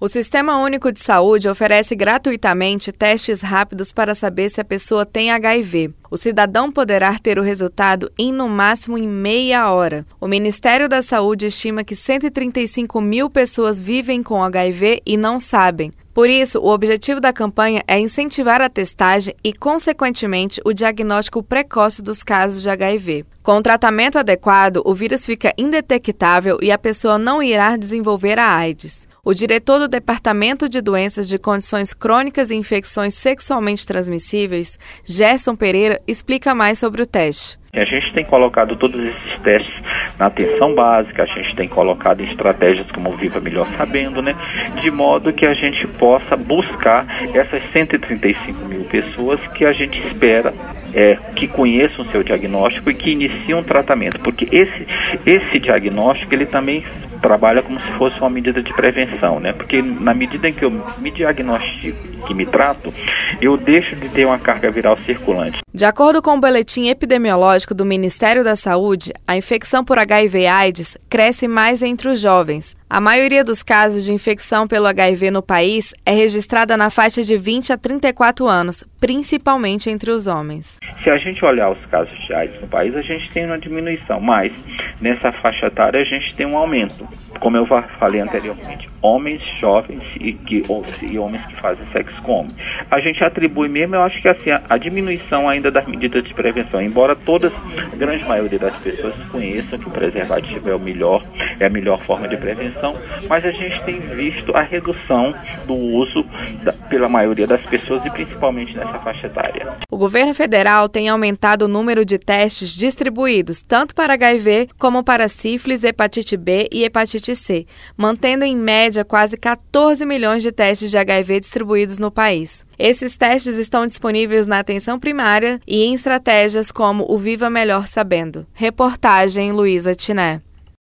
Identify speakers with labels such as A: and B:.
A: O Sistema Único de Saúde oferece gratuitamente testes rápidos para saber se a pessoa tem HIV. O cidadão poderá ter o resultado em no máximo em meia hora. O Ministério da Saúde estima que 135 mil pessoas vivem com HIV e não sabem. Por isso, o objetivo da campanha é incentivar a testagem e, consequentemente, o diagnóstico precoce dos casos de HIV. Com o tratamento adequado, o vírus fica indetectável e a pessoa não irá desenvolver a AIDS. O diretor do Departamento de Doenças de Condições Crônicas e Infecções Sexualmente Transmissíveis, Gerson Pereira, explica mais sobre o teste.
B: A gente tem colocado todos esses testes na atenção básica, a gente tem colocado estratégias como Viva Melhor Sabendo, né? De modo que a gente possa buscar essas 135 mil pessoas que a gente espera é, que conheçam o seu diagnóstico e que iniciem um tratamento, porque esse, esse diagnóstico ele também trabalha como se fosse uma medida de prevenção, né? Porque na medida em que eu me diagnostico, que me trato, eu deixo de ter uma carga viral circulante.
A: De acordo com o boletim epidemiológico do Ministério da Saúde, a infecção por HIV/AIDS cresce mais entre os jovens. A maioria dos casos de infecção pelo HIV no país é registrada na faixa de 20 a 34 anos, principalmente entre os homens.
B: Se a gente olhar os casos de AIDS no país, a gente tem uma diminuição, mas nessa faixa etária a gente tem um aumento. Como eu falei anteriormente, homens jovens e, que, e homens que fazem sexo com homens. A gente atribui mesmo, eu acho que assim, a, a diminuição ainda das medidas de prevenção, embora todas, a grande maioria das pessoas conheçam que o preservativo é o melhor, é a melhor forma de prevenção mas a gente tem visto a redução do uso da, pela maioria das pessoas e principalmente nessa faixa etária.
A: O governo federal tem aumentado o número de testes distribuídos tanto para HIV como para sífilis, hepatite B e hepatite C, mantendo em média quase 14 milhões de testes de HIV distribuídos no país. Esses testes estão disponíveis na atenção primária e em estratégias como o Viva Melhor Sabendo. Reportagem Luísa Tiné.